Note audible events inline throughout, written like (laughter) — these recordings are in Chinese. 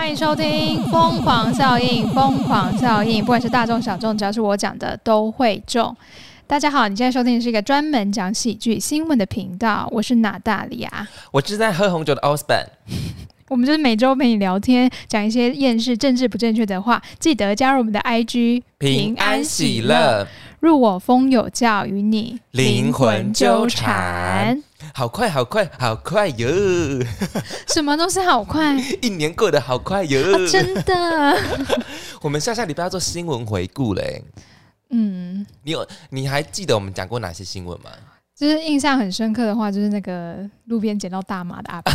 欢迎收听《疯狂效应》，疯狂效应，不管是大众小众，只要是我讲的都会中。大家好，你现在收听的是一个专门讲喜剧新闻的频道，我是娜大利亚。我是在喝红酒的 Osborn，我们就是每周陪你聊天，讲一些厌世、政治不正确的话。记得加入我们的 IG，平安喜乐，入我风有教，与你灵魂纠缠。好快，好快，好快哟！(laughs) 什么都是好快，(laughs) 一年过得好快哟！真的。(laughs) 我们下下礼拜要做新闻回顾嘞。嗯，你有你还记得我们讲过哪些新闻吗？就是印象很深刻的话，就是那个路边捡到大麻的阿伯。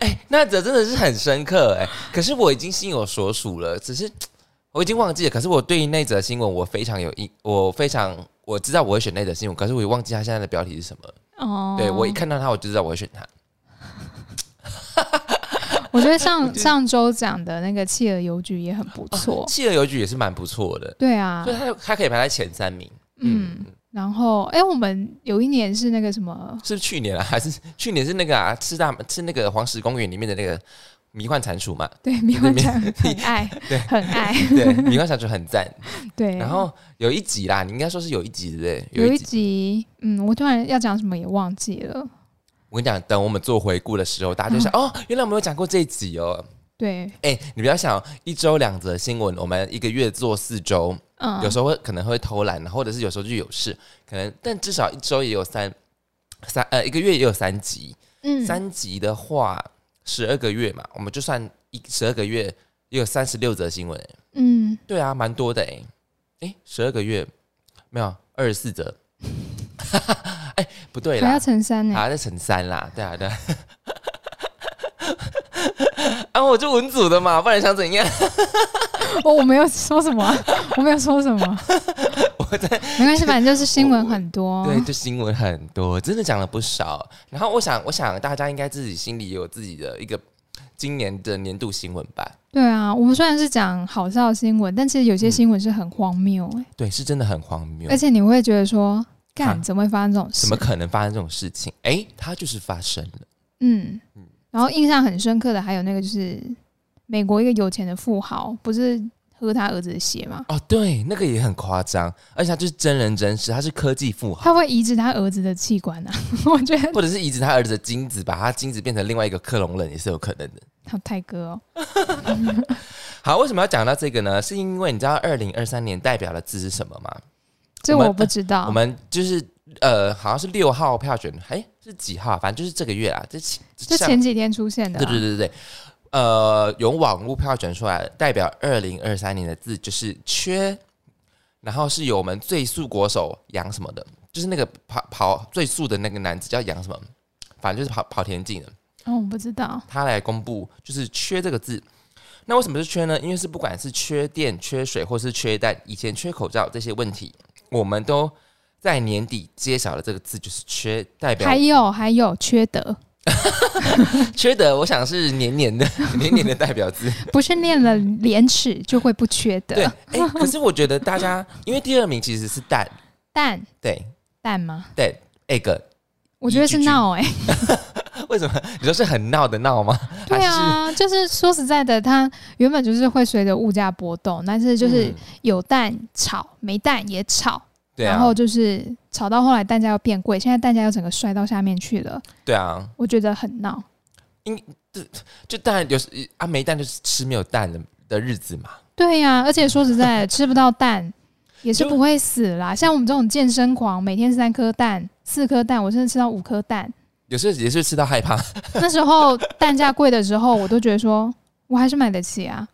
哎，那则真的是很深刻哎。可是我已经心有所属了，只是我已经忘记了。可是我对于那则新闻，我非常有印，我非常我知道我会选那则新闻，可是我也忘记它现在的标题是什么。哦，对我一看到他，我就知道我会选他。(laughs) 我觉得上上周讲的那个企鹅邮局也很不错，企鹅邮局也是蛮不错的。对啊，所以它它可以排在前三名。嗯，然后哎，我们有一年是那个什么？是去年啊，还是去年是那个啊？吃大是那个黄石公园里面的那个迷幻蟾蜍嘛？对，迷幻蟾很爱，对，很爱，(laughs) 对，迷幻蟾蜍很赞。对，然后有一集啦，你应该说是有一集对不对？有一集，嗯，我突然要讲什么也忘记了。我跟你讲，等我们做回顾的时候，大家就想哦，原来我们有讲过这一集哦。对，哎，你不要想一周两则新闻，我们一个月做四周，嗯，有时候会可能会偷懒，或者是有时候就有事，可能，但至少一周也有三三呃，一个月也有三集，嗯，三集的话，十二个月嘛，我们就算一十二个月也有三十六则新闻，嗯，对啊，蛮多的哎，哎，十二个月没有二十四则。(laughs) 哎，不对啦，还要乘三呢，还要再乘三啦，对啊，对。啊，我就文组的嘛，不然想怎样？(laughs) 我 (laughs) 我没有说什么，我没有说什么。我在没关系，反正就是新闻很多。(laughs) 对，就新闻很多，真的讲了不少。然后我想，我想大家应该自己心里有自己的一个今年的年度新闻吧。对啊，我们虽然是讲好笑新闻，但其实有些新闻是很荒谬哎。对，是真的很荒谬，而且你会觉得说。干怎么会发生这种事？怎么可能发生这种事情？哎，它就是发生了。嗯嗯。然后印象很深刻的还有那个，就是美国一个有钱的富豪，不是喝他儿子的血吗？哦，对，那个也很夸张，而且他就是真人真事，他是科技富豪，他会移植他儿子的器官啊？(laughs) 我觉得，或者是移植他儿子的精子，把他精子变成另外一个克隆人，也是有可能的。好泰哥哦。(laughs) (laughs) 好，为什么要讲到这个呢？是因为你知道二零二三年代表的字是什么吗？这我不知道。我们就是呃，好像是六号票选，哎，是几号？反正就是这个月啊，这前这前几天出现的。对对对对对，呃，有网络票选出来代表二零二三年的字就是“缺”，然后是由我们最速国手杨什么的，就是那个跑跑最速的那个男子叫杨什么，反正就是跑跑田径的。哦，我不知道。他来公布就是“缺”这个字。那为什么是缺呢？因为是不管是缺电、缺水，或是缺蛋，以前缺口罩这些问题。我们都在年底揭晓的这个字，就是缺代表。还有还有缺德，(laughs) 缺德，我想是年年的 (laughs) 年年的代表字。(laughs) 不是念了廉耻就会不缺德。对，哎，可是我觉得大家，因为第二名其实是蛋蛋，对蛋吗？对，egg。我觉得是闹哎。为什么？你说是很闹的闹吗？对啊，就是说实在的，它原本就是会随着物价波动，但是就是有蛋炒，没蛋也炒，然后就是炒到后来蛋价要变贵，现在蛋价又整个摔到下面去了。对啊，我觉得很闹。因就就蛋有时啊没蛋就是吃没有蛋的的日子嘛。对呀，而且说实在，吃不到蛋也是不会死啦。(laughs) 像我们这种健身狂，每天三颗蛋、四颗蛋，我甚至吃到五颗蛋。有时候也是吃到害怕。(laughs) 那时候蛋价贵的时候，我都觉得说，我还是买得起啊。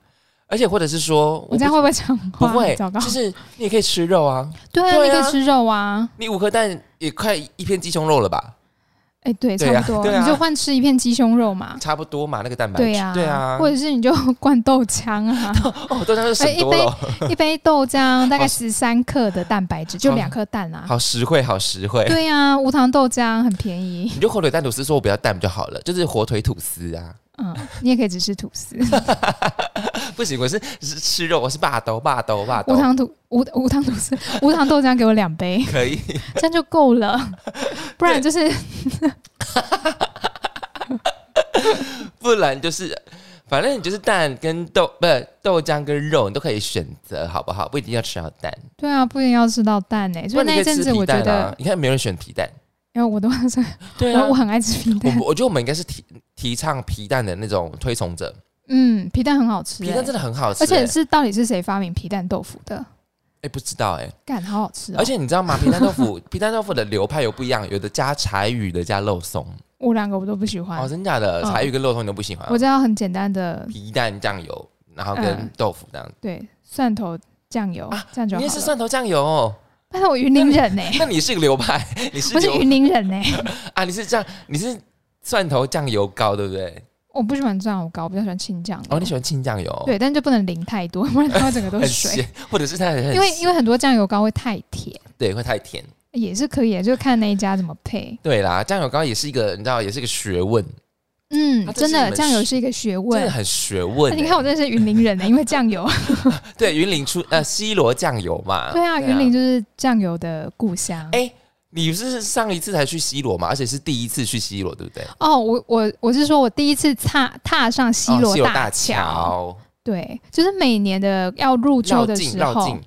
而且或者是说，我这样会不会讲话？不会，就是你也可以吃肉啊。对啊，你可以吃肉啊。你五颗蛋也快一片鸡胸肉了吧？哎，对，差不多，你就换吃一片鸡胸肉嘛，差不多嘛，那个蛋白质，对啊，对啊，或者是你就灌豆浆啊，(laughs) 哦，豆浆是一杯一杯豆浆大概十三克的蛋白质，就两颗蛋啊，好实惠，好实惠，对呀，无糖豆浆很便宜，你就火腿蛋吐司，说我不要蛋就好了，就是火腿吐司啊，嗯，你也可以只吃吐司。(laughs) 不行，我是是吃肉，我是霸豆霸豆霸豆。无糖吐无无糖吐司，(laughs) 无糖豆浆给我两杯，可以，这样就够了。(laughs) 不然就是，不然就是，反反正你就是蛋跟豆，不是豆浆跟肉，你都可以选择，好不好？不一定要吃到蛋。对啊，不一定要吃到蛋呢。所以那一阵子我觉得，你看没人选皮蛋，因为我都 (laughs) 是 (laughs) 对啊，我很爱吃皮蛋。我我觉得我们应该是提提倡皮蛋的那种推崇者。嗯，皮蛋很好吃，皮蛋真的很好吃，而且是到底是谁发明皮蛋豆腐的？哎，不知道哎，干好好吃。而且你知道吗？皮蛋豆腐，皮蛋豆腐的流派又不一样，有的加柴鱼的，加肉松。我两个我都不喜欢哦，真假的？柴鱼跟肉松你都不喜欢？我知道很简单的皮蛋酱油，然后跟豆腐这样。对，蒜头酱油啊，这样就好。你也是蒜头酱油？(laughs) 但是我云林人呢？(laughs) 那你是个流派？你是不是云林人呢？(laughs) 啊，你是这样？你是蒜头酱油膏对不对？我不喜欢酱油膏，我比较喜欢清酱油。哦，你喜欢清酱油？对，但就不能淋太多，不然它整个都是水。或者是它因为因为很多酱油膏会太甜，对，会太甜。也是可以，就看那一家怎么配。对啦，酱油膏也是一个，你知道，也是一个学问。嗯，真的，酱油是一个学问，真的很学问。你看，我真的是云林人呢，因为酱油。(laughs) 对，云林出呃西罗酱油嘛。对啊，云林就是酱油的故乡。哎。你是上一次才去西罗嘛？而且是第一次去西罗，对不对？哦，我我我是说我第一次踏踏上西罗大桥。对，就是每年的要入秋的时候，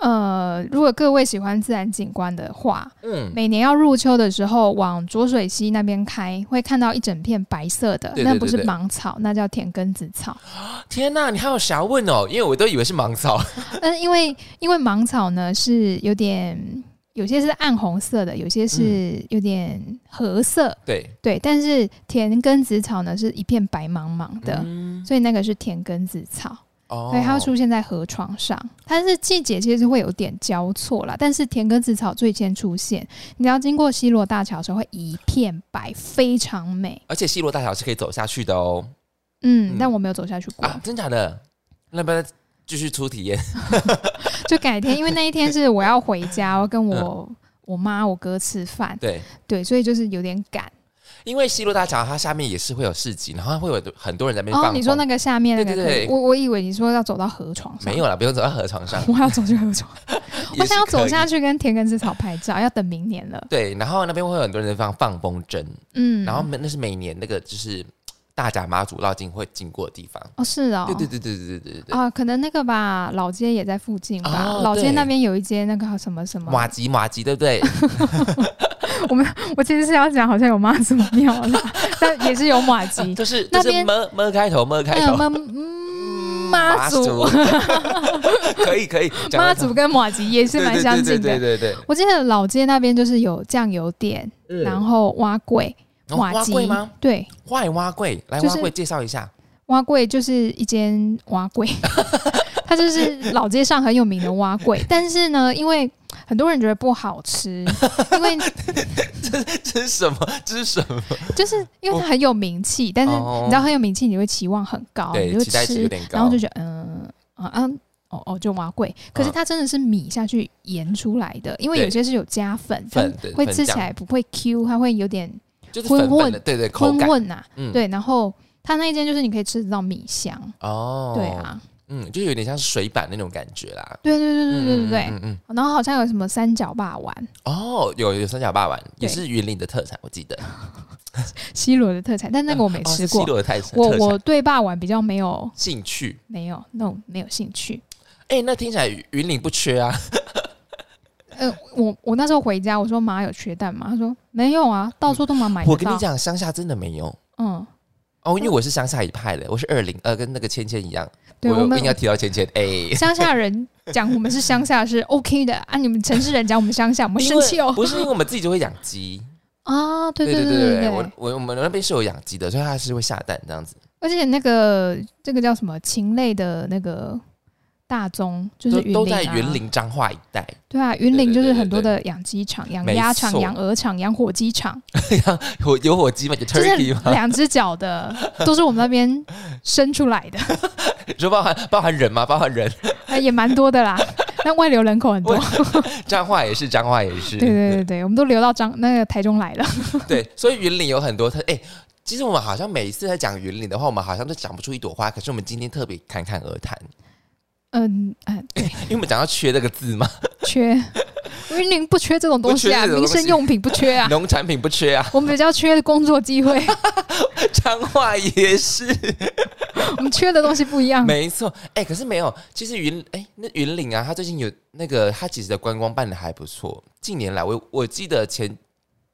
呃，如果各位喜欢自然景观的话，嗯，每年要入秋的时候，往浊水溪那边开，会看到一整片白色的，那不是芒草，那叫田根子草。(gasps) 天哪，你还有啥问哦？因为我都以为是芒草。(laughs) 嗯，因为因为芒草呢是有点。有些是暗红色的，有些是有点褐色。对对，但是田根子草呢是一片白茫茫的，所以那个是田根子草。哦，对它会出现在河床上。它是季节其实会有点交错啦，但是田根子草最先出现。你要经过西罗大桥的时候，会一片白，非常美。而且西罗大桥是可以走下去的哦。嗯，但我没有走下去过。真假的？那不继续出体验，(laughs) 就改天，因为那一天是我要回家，我跟我我妈、我哥吃饭。对对，所以就是有点赶。因为西路大桥它下面也是会有市集，然后会有很多人在那边放。你说那个下面那个，对对对，我我以为你说要走到河床上，没有了，不用走到河床上，(laughs) 我要走去河床。(laughs) 我想要走下去跟田根之草拍照，要等明年了。对，然后那边会有很多人在放放风筝，嗯，然后那是每年那个就是。大甲妈祖绕境会经过的地方哦，是哦，对对对对对对对对啊，可能那个吧，老街也在附近吧，老街那边有一间那个什么什么马吉马吉，对不对？(laughs) 我们我其实是要讲，好像有妈祖庙啦，但也是有马吉，(laughs) 就是那边么么开头么开头，妈祖可以 (laughs) 可以，妈祖跟马吉也是蛮相近的，对对对。我记得老街那边就是有酱油店，然后挖柜。挖柜吗？对，挖挖柜，来挖柜介绍一下。蛙柜就是一间蛙柜，(laughs) 它就是老街上很有名的蛙柜。但是呢，因为很多人觉得不好吃，(laughs) 因为这 (laughs) 这是什么？这是什么？就是因为它很有名气，但是你知道很有名气，你会期望很高，你就吃，然后就觉得嗯啊啊哦哦，就挖柜。可是它真的是米下去研出来的，因为有些是有加粉，粉会吃起来不会 Q，它会有点。混混的，对对，混混呐，对，然后它那一间就是你可以吃得到米香。哦，对啊，嗯，就有点像是水板那种感觉啦，对对对对对对对，嗯嗯，然后好像有什么三角霸丸。哦，有有三角霸丸，也是云林的特产，我记得，(laughs) 西罗的特产，但那个我没吃过，西罗的特产，我我对霸丸比较没有兴趣，没有那种没有兴趣，哎，那听起来云岭不缺啊。(laughs) 呃，我我那时候回家，我说妈有缺蛋吗？他说没有啊，到处都能买。我跟你讲，乡下真的没有。嗯，哦，因为我是乡下一派的，我是二零呃，跟那个芊芊一样。对，我们应该提到芊芊。哎，(laughs) 乡下人讲我们是乡下是 OK 的啊，你们城市人讲我们乡下，我们生气哦。不是因为我们自己就会养鸡啊？对对对对对，我我我们那边是有养鸡的，所以它是会下蛋这样子。而且那个这个叫什么禽类的那个。大宗就是都在云林彰化一带。对啊，云林就是很多的养鸡场、养鸭场、养鹅场、养火鸡场。(laughs) 火有火鸡吗？就两只脚的，都是我们那边生出来的。(laughs) 就包含包含人吗？包含人 (laughs) 也蛮多的啦。但外流人口很多。彰化也是，彰化也是。对对对对，我们都流到彰那个台中来了。对，所以云林有很多他哎，其实我们好像每一次在讲云林的话，我们好像都讲不出一朵花。可是我们今天特别侃侃而谈。嗯嗯，(laughs) 因为我们讲到“缺”这个字嘛，(laughs) 缺，云林不缺这种东西啊，民生用品不缺啊，(laughs) 农产品不缺啊，我们比较缺工作机会。彰化也是，我们缺的东西不一样。没错，哎，可是没有，其实云哎，那云岭啊，他最近有那个，他其实的观光办的还不错。近年来，我我记得前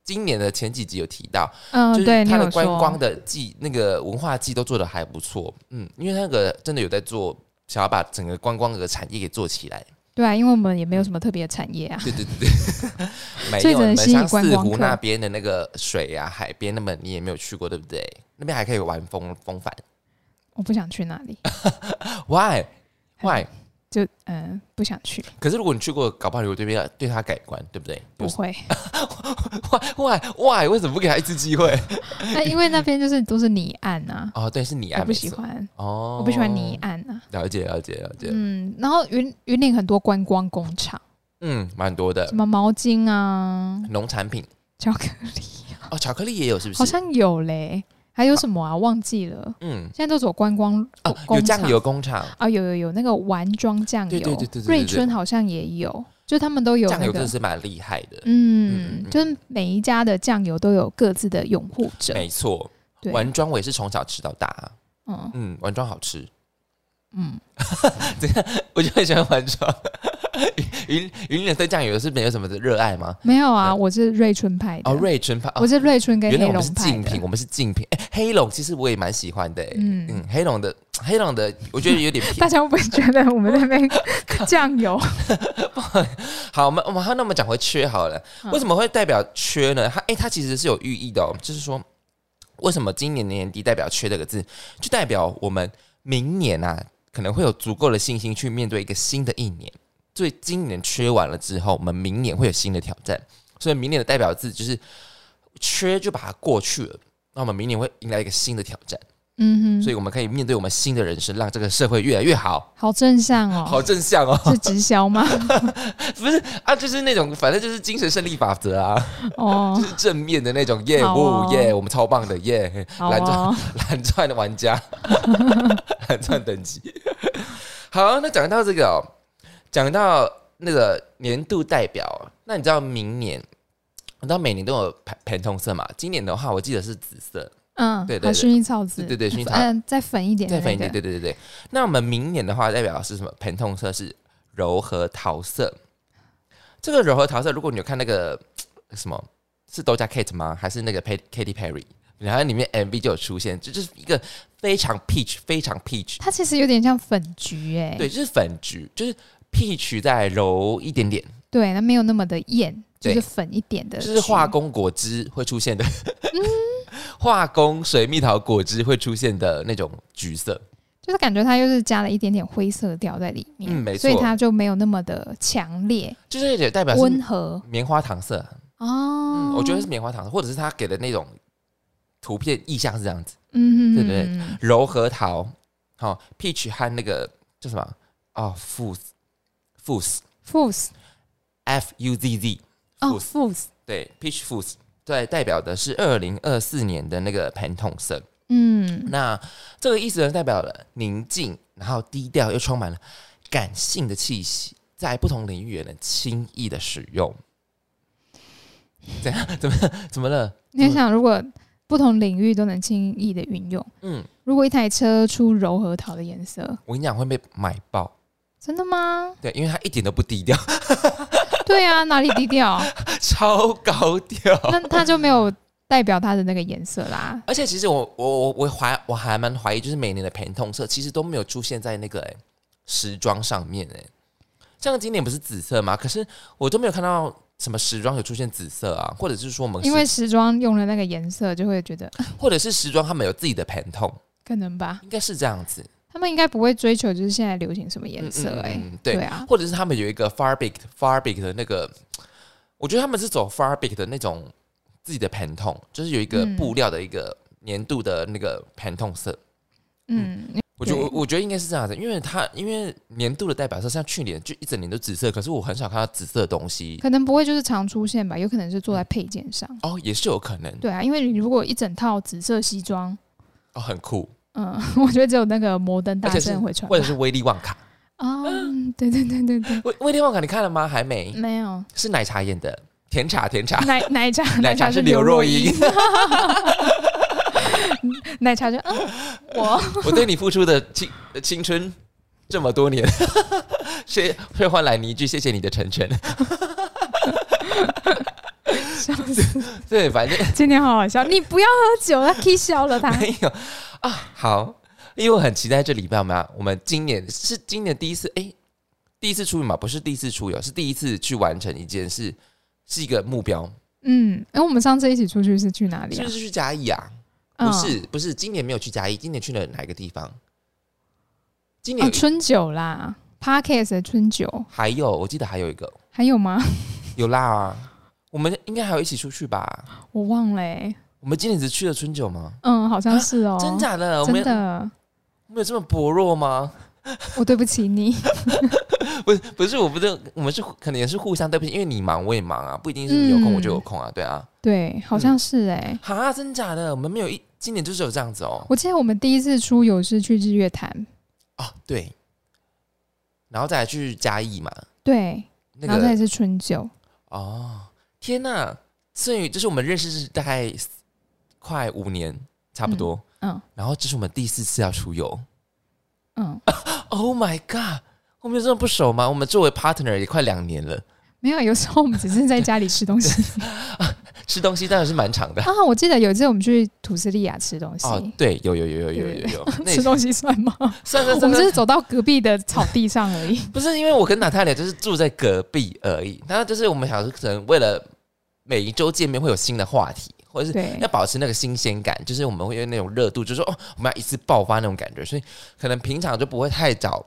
今年的前几集有提到，嗯，对，它的观光的季那个文化季都做的还不错，嗯，因为那个真的有在做。想要把整个观光的产业给做起来，对啊，因为我们也没有什么特别的产业啊。对对对对，(laughs) 没有。像四湖那边的那个水啊，海边，那么你也没有去过，对不对？那边还可以玩风风帆。我不想去那里。(laughs) Why? (laughs) Why? 就嗯，不想去。可是如果你去过，搞不好你会对面对他改观，对不对？不会。(laughs) Why? Why? 为什么不给他一次机会？(laughs) 那因为那边就是都是泥岸啊。哦，对，是泥岸，我不喜欢。哦，我不喜欢泥岸啊。了解，了解，了解。嗯，然后云云岭很多观光工厂。嗯，蛮多的。什么毛巾啊？农产品。巧克力。哦，巧克力也有，是不是？好像有嘞。还有什么啊？忘记了。嗯，现在都走观光哦，有酱油工厂啊，有有有那个丸装酱油，对对对对瑞春好像也有，就他们都有酱油，真的是蛮厉害的。嗯，就是每一家的酱油都有各自的拥护者。没错，丸装我也是从小吃到大。嗯嗯，丸装好吃。嗯，等 (laughs) 下我就很喜欢丸装。云云岭对酱油是没有什么的热爱吗？没有啊，我是瑞春派的。哦，瑞春派，我是瑞春跟黑龙派。我们是竞品，我们是竞品。哎，黑龙其实我也蛮喜欢的。嗯嗯，黑龙的黑龙的，我觉得有点。(laughs) 大家会不会觉得我们那边 (laughs) 酱油？好，我们我们那我们讲回缺好了。为什么会代表缺呢？它哎，它其实是有寓意的，哦就是说，为什么今年年底代表缺这个字，就代表我们明年啊可能会有足够的信心去面对一个新的一年。所以今年缺完了之后，我们明年会有新的挑战。所以明年的代表字就是缺，就把它过去了。那我们明年会迎来一个新的挑战。嗯哼，所以我们可以面对我们新的人生，让这个社会越来越好。好正向哦，(laughs) 好正向哦，是直销吗？(laughs) 不是啊，就是那种，反正就是精神胜利法则啊。哦，就是正面的那种业务耶，我们超棒的耶，蓝钻 (laughs) 蓝钻的玩家，蓝钻等级。好，那讲到这个哦。讲到那个年度代表，那你知道明年，你知道每年都有盘盘通色嘛？今年的话，我记得是紫色。嗯，对对对，薰衣草紫，对对薰衣草，嗯，再粉一点，再粉一点，对对对对。那我们明年的话，代表是什么？盆痛色是柔和桃色。这个柔和桃色，如果你有看那个什么，是 Doja Cat 吗？还是那个 Katy Perry？然后里面 MV 就有出现，这就是一个非常 peach，非常 peach。它其实有点像粉橘，哎，对，就是粉橘，就是。peach 再柔一点点，对，那没有那么的艳，就是粉一点的，就是化工果汁会出现的，化工水蜜桃果汁会出现的那种橘色，就是感觉它又是加了一点点灰色调在里面，嗯，没错，所以它就没有那么的强烈，就是也代表温和。棉花糖色哦，我觉得是棉花糖色，或者是他给的那种图片意象是这样子，嗯，对不对？柔和桃，好，peach 和那个叫什么？哦？f Foods，Foods，F U Z Z，哦，Foods，对，Peach Foods，对，代表的是二零二四年的那个盘统色。嗯，那这个意思呢，代表了宁静，然后低调又充满了感性的气息，在不同领域也能轻易的使用。怎样？(laughs) 怎么？怎么了？你想，如果不同领域都能轻易的运用，嗯，如果一台车出柔和桃的颜色，我跟你讲会被买爆。真的吗？对，因为它一点都不低调。(laughs) (laughs) 对啊，哪里低调？(laughs) 超高调。那他就没有代表他的那个颜色啦。而且其实我我我我怀我还蛮怀疑，就是每年的偏痛色其实都没有出现在那个哎时装上面哎。像今年不是紫色吗？可是我都没有看到什么时装有出现紫色啊，或者是说我们因为时装用了那个颜色，就会觉得，(laughs) 或者是时装他们有自己的偏痛，可能吧？应该是这样子。他们应该不会追求就是现在流行什么颜色哎，对啊，或者是他们有一个 far big far big 的那个，我觉得他们是走 far big 的那种自己的盘痛，就是有一个布料的一个年度的那个盘痛色。嗯，我觉得我我觉得应该是这样子，因为它因为年度的代表色，像去年就一整年都紫色，可是我很少看到紫色的东西，可能不会就是常出现吧，有可能是做在配件上。哦，也是有可能。对啊，因为你如果一整套紫色西装，哦，很酷。嗯，(laughs) 我觉得只有那个摩登大圣会穿，或者是威利旺卡哦，对对对对对。威威力旺卡你看了吗？还没，没有，是奶茶演的，甜茶甜茶，奶奶茶 (laughs) 奶茶是刘若英。(laughs) 奶茶就嗯，我我对你付出的青青春这么多年，谢会换来你一句谢谢你的成全。(laughs) 笑死！(laughs) 对，反正今天好好笑。(laughs) 你不要喝酒，他可以笑了。他没有啊。好，因为我很期待这礼拜嘛。我们今年是今年第一次，哎，第一次出游嘛，不是第一次出游，是第一次去完成一件事，是一个目标。嗯，哎，我们上次一起出去是去哪里？就是去嘉义啊。不是不是，今年没有去嘉义，今年去了哪个地方？今年春酒啦，Parkes 的春酒。还有，我记得还有一个，还有吗？有啦，我们应该还有一起出去吧？我忘了。我们今年只去了春酒吗？嗯，好像是哦。真假的？真的？我们有这么薄弱吗？我对不起你。(laughs) 不是不是，我不是，我们是可能也是互相对不起，因为你忙我也忙啊，不一定是你有空我就有空啊，对啊。对，好像是哎。哈，真假的？我们没有一。今年就是有这样子哦。我记得我们第一次出游是去日月潭。哦，对。然后再来去嘉义嘛。对。然后再是春酒。哦，天哪！所以这是我们认识是大概快五年，差不多。嗯。然后这是我们第四次要出游。嗯。(laughs) Oh my god！我们有这么不熟吗？我们作为 partner 也快两年了。没有，有时候我们只是在家里吃东西。(laughs) (laughs) 吃东西当然是蛮长的啊！我记得有一次我们去土斯利亚吃东西。哦，对，有有有有有有有。吃东西算吗？算算算。我们只是走到隔壁的草地上而已。不是，因为我跟娜塔莉就是住在隔壁而已。然后就是我们想说，可能为了每一周见面会有新的话题，或者是要保持那个新鲜感，就是我们会有那种热度，就是说哦，我们要一次爆发那种感觉，所以可能平常就不会太找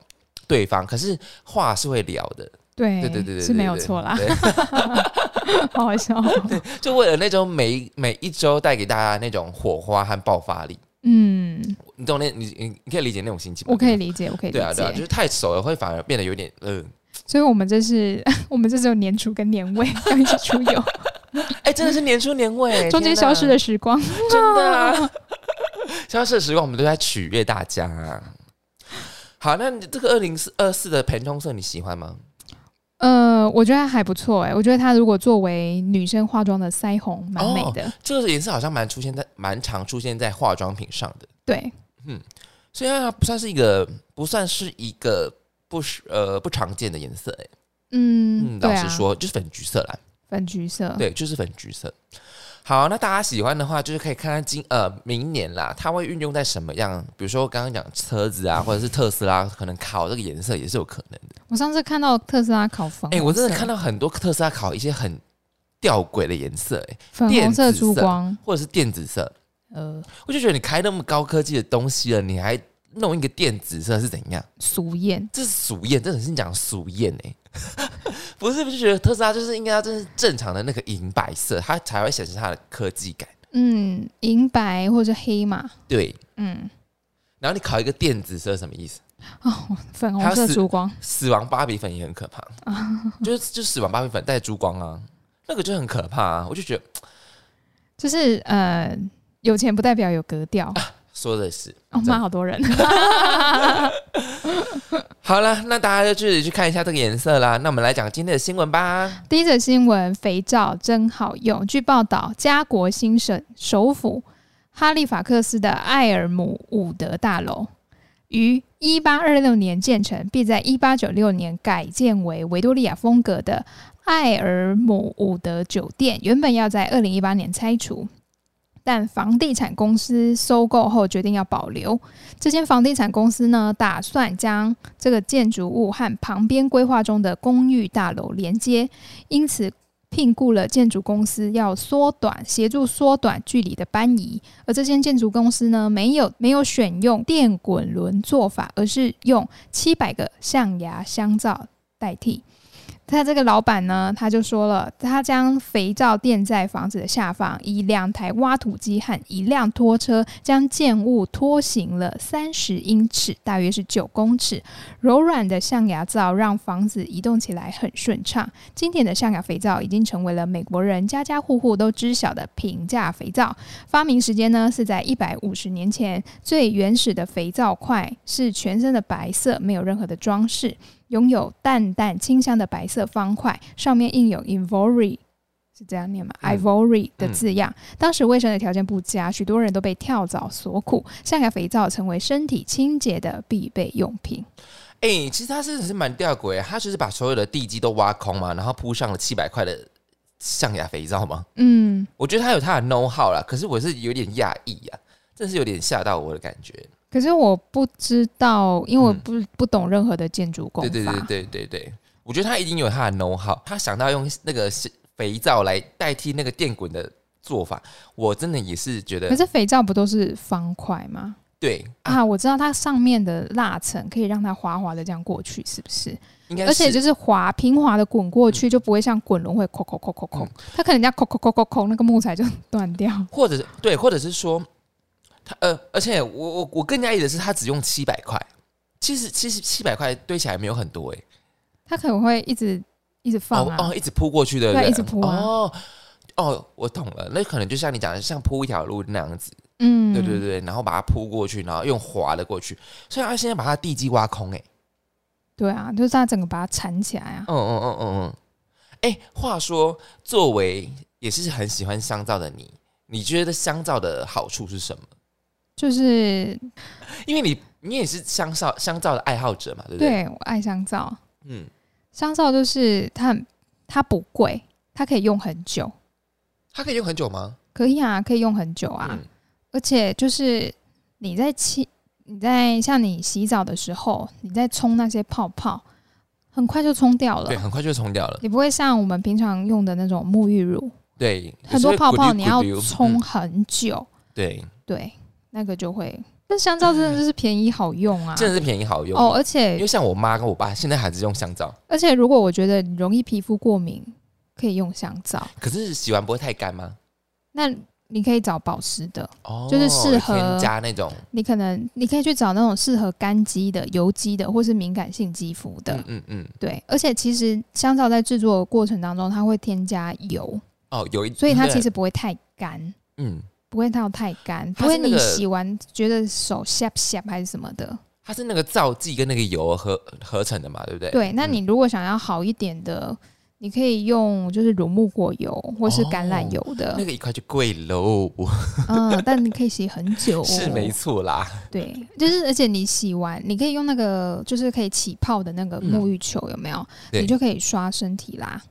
对方，可是话是会聊的。对对对对对，是没有错啦。(laughs) 好好笑。对，就为了那种每每一周带给大家那种火花和爆发力。嗯，你懂那？你你你可以理解那种心情吗？我可以理解，我可以理解。对啊，对啊，就是太熟了会反而变得有点呃。所以我们这是 (laughs) 我们这只有年初跟年尾要一起出游。哎，真的是年初年尾，(laughs) 中间消失的时光，(laughs) 真的 (laughs) 消失的时光，我们都在取悦大家。好，那你这个二零四二四的盆通色你喜欢吗？呃，我觉得还不错哎，我觉得它如果作为女生化妆的腮红，蛮美的。这个颜色好像蛮出现在蛮常出现在化妆品上的。对，嗯，虽然它不算是一个不算是一个不是呃不常见的颜色哎。嗯，老实说就是粉橘色啦，粉橘色，对，就是粉橘色。好，那大家喜欢的话，就是可以看看今呃明年啦，它会运用在什么样？比如说刚刚讲车子啊，或者是特斯拉，可能烤这个颜色也是有可能的。我上次看到特斯拉烤粉，哎，我真的看到很多特斯拉烤一些很吊诡的颜色，哎，粉红色、珠光，或者是电子色。呃，我就觉得你开那么高科技的东西了，你还弄一个电子色是怎样？俗艳，这是俗艳，真的是讲俗艳哎。(laughs) 不是，不是觉得特斯拉就是应该要就是正常的那个银白色，它才会显示它的科技感。嗯，银白或者黑嘛。对，嗯。然后你考一个电子色什么意思？哦，粉红色珠光。死亡芭比粉也很可怕，(laughs) 就是就死亡芭比粉带珠光啊，那个就很可怕啊。我就觉得，就是呃，有钱不代表有格调。说的是，哦，骂好多人。(laughs) 好了，那大家就自己去看一下这个颜色啦。那我们来讲今天的新闻吧。第一则新闻：肥皂真好用。据报道，加国新省首府哈利法克斯的艾尔姆伍德大楼于一八二六年建成，并在一八九六年改建为维多利亚风格的艾尔姆伍德酒店，原本要在二零一八年拆除。但房地产公司收购后决定要保留这间房地产公司呢，打算将这个建筑物和旁边规划中的公寓大楼连接，因此聘雇了建筑公司要缩短协助缩短距离的搬移。而这间建筑公司呢，没有没有选用电滚轮做法，而是用七百个象牙香皂代替。他这个老板呢，他就说了，他将肥皂垫在房子的下方，以两台挖土机和一辆拖车将建物拖行了三十英尺，大约是九公尺。柔软的象牙皂让房子移动起来很顺畅。经典的象牙肥皂已经成为了美国人家家户户都知晓的平价肥皂。发明时间呢是在一百五十年前，最原始的肥皂块是全身的白色，没有任何的装饰。拥有淡淡清香的白色方块，上面印有 “ivory” 是这样念吗？“ivory” 的字样。当时卫生的条件不佳，许多人都被跳蚤所苦，象牙肥皂成为身体清洁的必备用品。哎，其实它真的是蛮吊诡，它就是把所有的地基都挖空嘛，然后铺上了七百块的象牙肥皂吗？嗯，我觉得它有它的 know how 啦，可是我是有点讶异呀，真是有点吓到我的感觉。可是我不知道，因为我不不懂任何的建筑工法。对对对对对对，我觉得他一定有他的 know how，他想到用那个肥皂来代替那个电滚的做法，我真的也是觉得。可是肥皂不都是方块吗？对啊，我知道它上面的蜡层可以让它滑滑的这样过去，是不是？应该。而且就是滑平滑的滚过去，就不会像滚轮会扣扣扣扣扣，它可能要扣扣扣扣扣，那个木材就断掉。或者是对，或者是说。他呃，而且我我我更加意的是，他只用七百块，其实其实七百块堆起来没有很多哎，他可能会一直一直放哦，一直铺过去的，对，一直铺哦哦，我懂了，那可能就像你讲的，像铺一条路那样子，嗯，对对对，然后把它铺过去，然后用滑的过去，所以他现在把他地基挖空哎，对啊，就是他整个把它缠起来啊，嗯嗯嗯嗯嗯，哎，话说，作为也是很喜欢香皂的你，你觉得香皂的好处是什么？就是因为你你也是香皂香皂的爱好者嘛，对不对？对我爱香皂，嗯，香皂就是它很它不贵，它可以用很久。它可以用很久吗？可以啊，可以用很久啊。而且就是你在洗你在像你洗澡的时候，你在冲那些泡泡，很快就冲掉了。对，很快就冲掉了。你不会像我们平常用的那种沐浴乳，对，很多泡泡你要冲很久。对对。那个就会，但香皂真的就是便宜好用啊！(laughs) 真的是便宜好用哦，而且因为像我妈跟我爸现在还是用香皂，而且如果我觉得容易皮肤过敏，可以用香皂。可是洗完不会太干吗？那你可以找保湿的，哦，就是适合加那种。你可能你可以去找那种适合干肌的、油肌的，或是敏感性肌肤的。嗯嗯，对。而且其实香皂在制作的过程当中，它会添加油哦，有一，所以它其实不会太干。嗯。不会到太干，不会你洗完觉得手下下还是什么的。它是那个皂剂跟那个油合合成的嘛，对不对？对，那你如果想要好一点的，你可以用就是乳木果油或是橄榄油的，那个一块就贵喽。(laughs) 嗯，但你可以洗很久，是没错啦。对，就是而且你洗完，你可以用那个就是可以起泡的那个沐浴球，有没有？你就可以刷身体啦。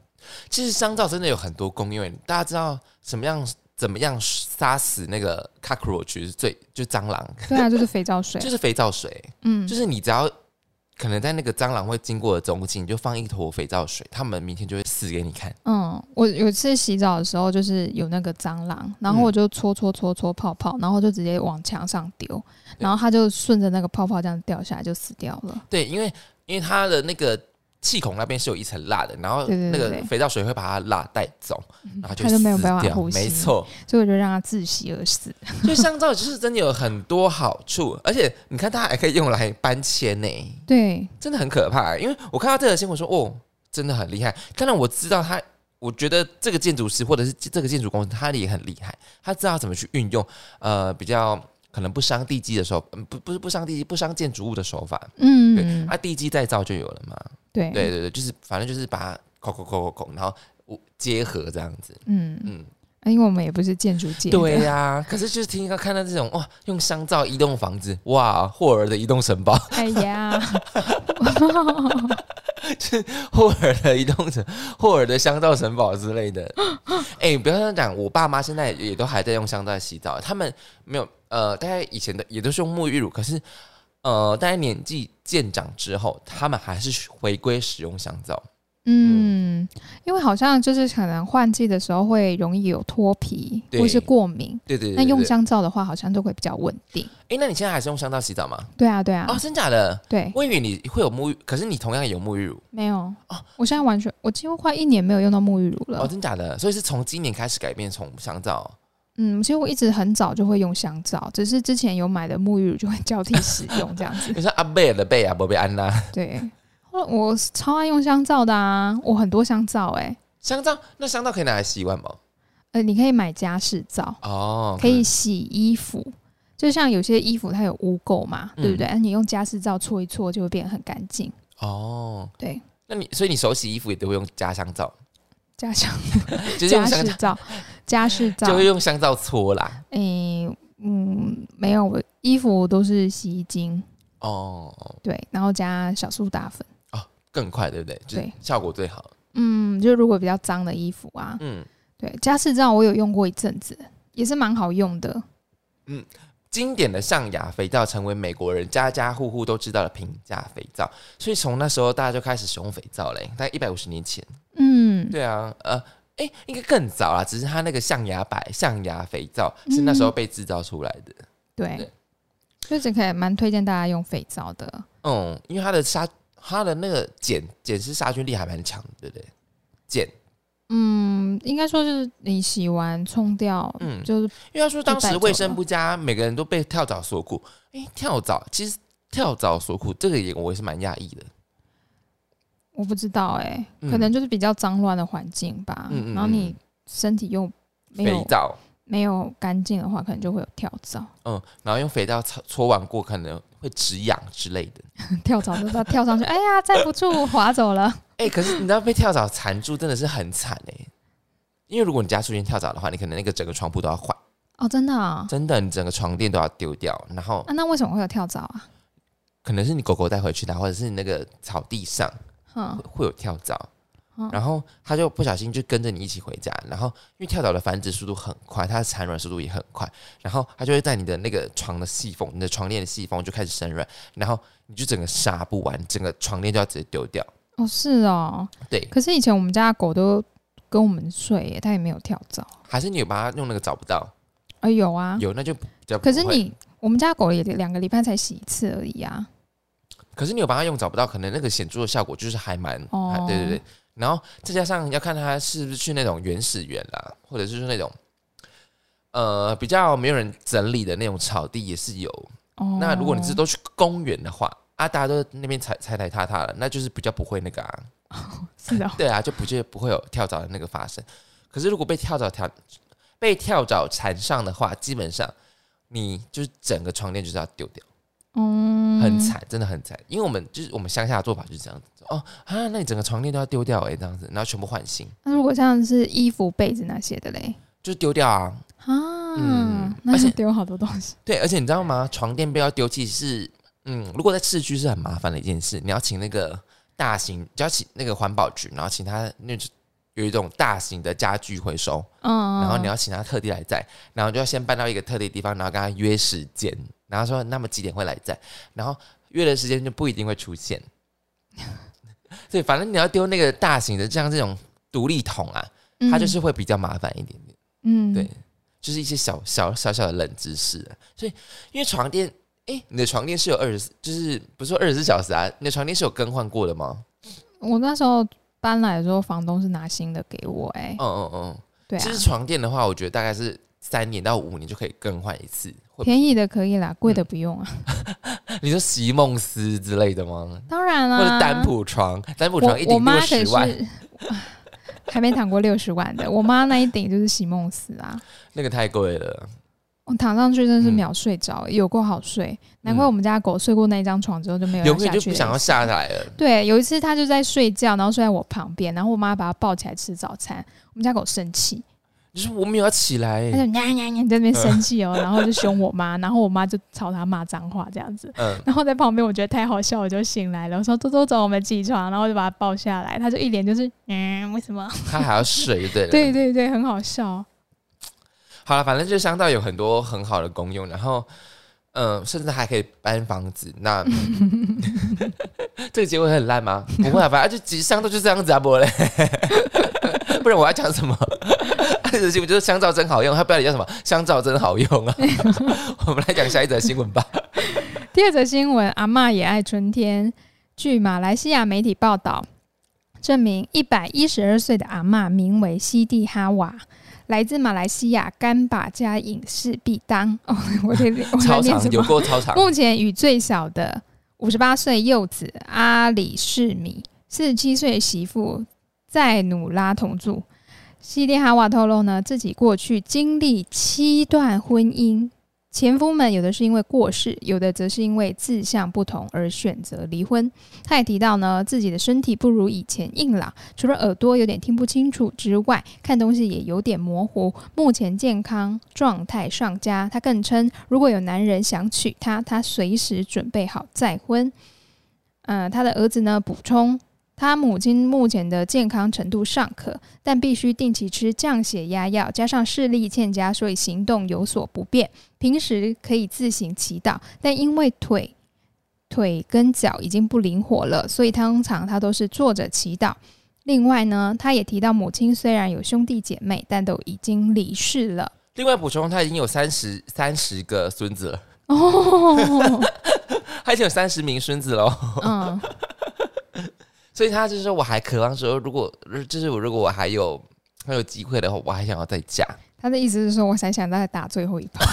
其实香皂真的有很多功用，大家知道什么样？怎么样杀死那个 cockroach 是最就蟑螂？对啊，(laughs) 就是肥皂水，就是肥皂水。嗯，就是你只要可能在那个蟑螂会经过的中心，你就放一坨肥皂水，他们明天就会死给你看。嗯，我有次洗澡的时候，就是有那个蟑螂，然后我就搓搓搓搓泡泡，然后就直接往墙上丢，然后它就顺着那个泡泡这样掉下来，就死掉了。对，因为因为它的那个。气孔那边是有一层蜡的，然后那个肥皂水会把它蜡带走，然后就就没有办法呼吸。没错，所以我就让它窒息而死。所以香皂就是真的有很多好处，而且你看它还可以用来搬迁呢。对，真的很可怕。因为我看到这个新闻说，哦，真的很厉害。当然我知道它，我觉得这个建筑师或者是这个建筑公司，他也很厉害，他知道怎么去运用呃比较。可能不伤地基的时候，不不是不伤地基，不伤建筑物的手法，嗯，对，啊，地基再造就有了嘛，对，对对对，就是反正就是把它扣扣扣扣扣，然后结合这样子，嗯嗯，因为我们也不是建筑界，对呀，可是就是听到看到这种哇，用香皂移动房子，哇，霍尔的移动城堡，哎呀。(laughs) 是霍尔的移动城，霍尔的香皂城堡之类的。哎，不要这样讲，我爸妈现在也都还在用香皂洗澡。他们没有呃，大概以前的也都是用沐浴乳，可是呃，大概年纪渐长之后，他们还是回归使用香皂。嗯，因为好像就是可能换季的时候会容易有脱皮或是过敏。对对。那用香皂的话，好像都会比较稳定。哎，那你现在还是用香皂洗澡吗？对啊，对啊。哦，真假的？对。我以为你会有沐浴，可是你同样有沐浴乳。没有哦，我现在完全，我几乎快一年没有用到沐浴乳了。哦，真假的？所以是从今年开始改变从香皂。嗯，其实我一直很早就会用香皂，只是之前有买的沐浴乳就会 (laughs) 交替使用这样子。你说阿贝的贝啊，不贝安娜。对。我超爱用香皂的啊！我很多香皂哎，(laughs) 香皂那香皂可以拿来洗碗吗？呃，你可以买家事皂哦，可以洗衣服。就像有些衣服它有污垢嘛，对不对？那你用家事皂搓一搓就会变得很干净哦。对，那你所以你手洗衣服也都会用家香皂？家香 (laughs) 就是用香皂，家事皂就会用香皂搓啦。诶嗯，没有，我衣服都是洗衣精哦。对，然后加小苏打粉哦。更快，对不对？对，效果最好。嗯，就如果比较脏的衣服啊，嗯，对，家事皂我有用过一阵子，也是蛮好用的。嗯，经典的象牙肥皂成为美国人家家户户都知道的平价肥皂，所以从那时候大家就开始使用肥皂嘞。大概一百五十年前，嗯，对啊，呃，哎，应该更早啊，只是它那个象牙白象牙肥皂是那时候被制造出来的。对，确实可以蛮推荐大家用肥皂的。嗯，因为它的杀。它的那个碱碱是杀菌力还蛮强的，对不对？碱，嗯，应该说是你洗完冲掉，嗯，就是因为他说当时卫生不佳，每个人都被跳蚤所苦。哎，跳蚤其实跳蚤所苦这个也我也是蛮讶异的。我不知道哎，可能就是比较脏乱的环境吧。嗯嗯。然后你身体又没有没有干净的话，可能就会有跳蚤。嗯，然后用肥皂搓搓完过，可能。会止痒之类的，(laughs) 跳蚤就它跳上去，哎呀，站不住，滑走了。(laughs) 哎，可是你知道被跳蚤缠住真的是很惨哎，因为如果你家出现跳蚤的话，你可能那个整个床铺都要换哦，真的，真的，你整个床垫都要丢掉。然后，那为什么会有跳蚤啊？可能是你狗狗带回去的，或者是你那个草地上，会有跳蚤。然后它就不小心就跟着你一起回家，然后因为跳蚤的繁殖速度很快，它的产卵速度也很快，然后它就会在你的那个床的细缝，你的床垫的细缝就开始生卵，然后你就整个杀不完，整个床垫就要直接丢掉。哦，是哦，对。可是以前我们家的狗都跟我们睡，它也没有跳蚤。还是你有把它用那个找不到？啊，有啊，有那就比较。可是你我们家狗也两个礼拜才洗一次而已啊。可是你有把它用找不到，可能那个显著的效果就是还蛮……哦，对对对。然后再加上要看他是不是去那种原始园啦，或者是说那种呃比较没有人整理的那种草地也是有。那如果你是都去公园的话啊，大家都那边踩踩踩踏踏了，那就是比较不会那个啊。(laughs) 是的。(laughs) 对啊，就不就不会有跳蚤的那个发生。可是如果被跳蚤跳被跳蚤缠上的话，基本上你就是整个床垫就是要丢掉。嗯，很惨，真的很惨。因为我们就是我们乡下的做法就是这样子。哦啊，那你整个床垫都要丢掉哎，这样子，然后全部换新。那如果像是衣服、被子那些的嘞，就丢掉啊。啊，嗯，那是丢好多东西。对，而且你知道吗？床垫被要丢弃是，嗯，如果在市区是很麻烦的一件事。你要请那个大型，就要请那个环保局，然后请他那有一种大型的家具回收，嗯，然后你要请他特地来载，然后就要先搬到一个特定地方，然后跟他约时间，然后说那么几点会来在，然后约的时间就不一定会出现。(laughs) 对，反正你要丢那个大型的，像这种独立桶啊，它就是会比较麻烦一点点。嗯，对，就是一些小小小小的冷知识。所以，因为床垫，哎，你的床垫是有二十，就是不是说二十四小时啊？你的床垫是有更换过的吗？我那时候搬来的时候，房东是拿新的给我。哎，嗯嗯嗯，对。其实床垫的话，我觉得大概是三年到五年就可以更换一次。便宜的可以啦，贵的不用啊。(laughs) 你说席梦思之类的吗？当然啦，或者单铺床，单铺床一顶六十万，(laughs) 还没躺过六十万的。我妈那一顶就是席梦思啊，那个太贵了。我躺上去真的是秒睡着，有够好睡。难怪我们家狗睡过那一张床之后就没有下去，就不想要下来了。对，有一次它就在睡觉，然后睡在我旁边，然后我妈把它抱起来吃早餐，我们家狗生气。就是我没有要起来，他就呀呀呀在那边生气哦，然后就凶我妈，然后我妈就朝他骂脏话这样子。嗯，然后在旁边我觉得太好笑，我就醒来了，我说：“多多走，我们起床。”然后就把他抱下来，他就一脸就是嗯，为什么？他还要睡，对对对对，很好笑。好了，反正就香皂有很多很好的功用，然后嗯，甚至还可以搬房子。那 (laughs) 这个结尾很烂吗？不会啊，反正就几香皂就这样子啊，不嘞。(laughs) 不然我要讲什么？这则新闻就是香皂真好用，它标题叫什么？香皂真好用啊！我们来讲下一则新闻吧。第二则新闻：阿妈也爱春天。据马来西亚媒体报道，证明一百一十二岁的阿妈名为西蒂哈瓦，来自马来西亚甘巴加影视必当。(laughs) 哦，我得我操场有过操场。目前与最小的五十八岁幼子阿里士米四十七岁媳妇。在努拉同住，西蒂哈瓦透露呢，自己过去经历七段婚姻，前夫们有的是因为过世，有的则是因为志向不同而选择离婚。他也提到呢，自己的身体不如以前硬朗，除了耳朵有点听不清楚之外，看东西也有点模糊。目前健康状态上佳。他更称，如果有男人想娶她，他随时准备好再婚。嗯，他的儿子呢，补充。他母亲目前的健康程度尚可，但必须定期吃降血压药，加上视力欠佳，所以行动有所不便。平时可以自行祈祷，但因为腿腿跟脚已经不灵活了，所以通常他都是坐着祈祷。另外呢，他也提到母亲虽然有兄弟姐妹，但都已经离世了。另外补充，他已经有三十三十个孙子了哦，(laughs) 他已经有三十名孙子喽。嗯。所以他就是说，我还渴望说，如果就是我，如果我还有还有机会的话，我还想要再嫁。他的意思是说，我才想再打最后一炮，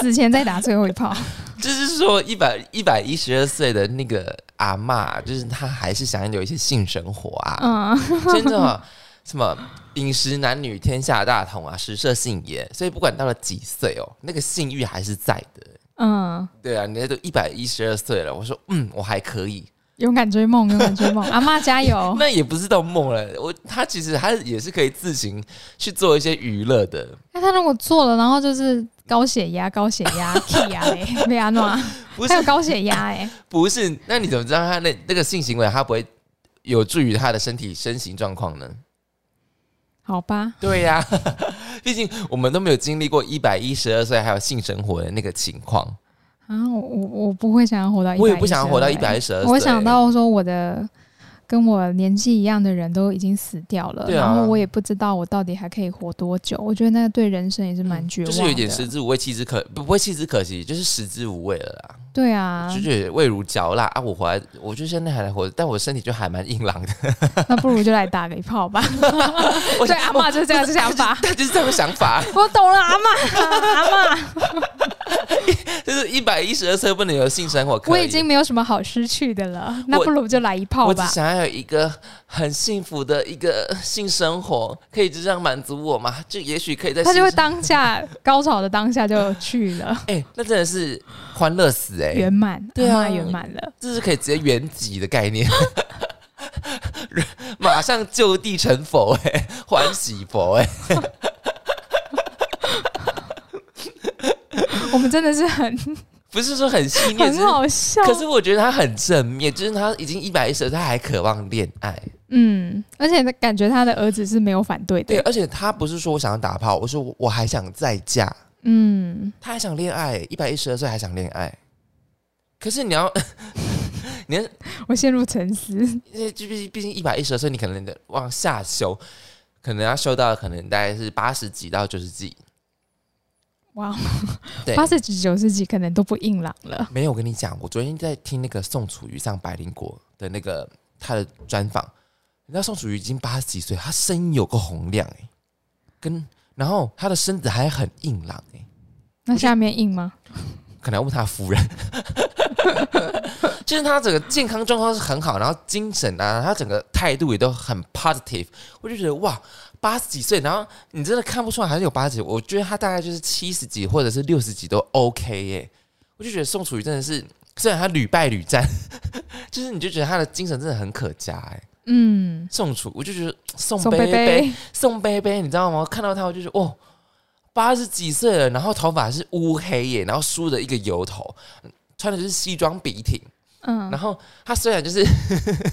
死前再打最后一炮。就是说，一百一百一十二岁的那个阿妈，就是她还是想要有一些性生活啊。嗯，真的什么饮食男女天下大同啊，食色性也。所以不管到了几岁哦，那个性欲还是在的。嗯，对啊，人家都一百一十二岁了，我说嗯，我还可以。勇敢追梦，(laughs) 勇敢追梦，阿妈加油！(laughs) 那也不是到梦了，我他其实他也是可以自行去做一些娱乐的。那他如果做了，然后就是高血压，高血压，(laughs) K 啊，被阿诺，还有高血压哎，不是？那你怎么知道他那那个性行为他不会有助于他的身体身形状况呢？好吧，对呀，毕竟我们都没有经历过一百一十二岁还有性生活的那个情况。啊，我我我不会想要活到，我也不想要活到一百一十二。我想到说我的。跟我年纪一样的人都已经死掉了，然后我也不知道我到底还可以活多久。我觉得那对人生也是蛮绝望，就是有点食之无味，弃之可不会弃之可惜，就是食之无味了啦。对啊，就觉得味如嚼蜡啊！我活来，我就现在还在活着，但我身体就还蛮硬朗的。(laughs) 那不如就来打个一炮吧。(laughs) 我对阿妈就是这样子想法，他就是这个想法。我懂了，阿妈，阿妈，(laughs) 就是一百一十二岁不能有性生活，我已经没有什么好失去的了。那不如就来一炮吧。我只想要有一个很幸福的一个性生活，可以就这样满足我吗？就也许可以在他就会当下高潮的当下就去了。(laughs) 哎，那真的是欢乐死哎，圆满，对啊，圆满了，这是可以直接圆寂的概念，(laughs) 马上就地成佛哎，欢喜佛哎。我们真的是很。不是说很细腻，(laughs) 很好笑。可是我觉得他很正面，就是他已经一百一十，他还渴望恋爱。嗯，而且他感觉他的儿子是没有反对的。对，而且他不是说我想要打炮，我说我还想再嫁。嗯，他还想恋爱，一百一十二岁还想恋爱。可是你要，(laughs) 你 (laughs) 我陷入沉思，因为毕竟毕竟一百一十二岁，你可能得往下修，可能要修到可能大概是八十几到九十几。哇，(laughs) 八十几、九十几可能都不硬朗了。没有，我跟你讲，我昨天在听那个宋楚瑜上百灵国的那个他的专访，你知道宋楚瑜已经八十几岁，他声音有个洪亮哎，跟然后他的身子还很硬朗哎，那下面硬吗？可能要问他夫人。(laughs) 就是他整个健康状况是很好，然后精神啊，他整个态度也都很 positive，我就觉得哇。八十几岁，然后你真的看不出来还是有八十几，我觉得他大概就是七十几或者是六十几都 OK 耶。我就觉得宋楚瑜真的是，虽然他屡败屡战，(laughs) 就是你就觉得他的精神真的很可嘉哎。嗯，宋楚，我就觉得宋贝贝，宋贝贝，你知道吗？看到他我就觉得哦，八十几岁了，然后头发是乌黑耶，然后梳着一个油头，穿的就是西装笔挺，嗯，然后他虽然就是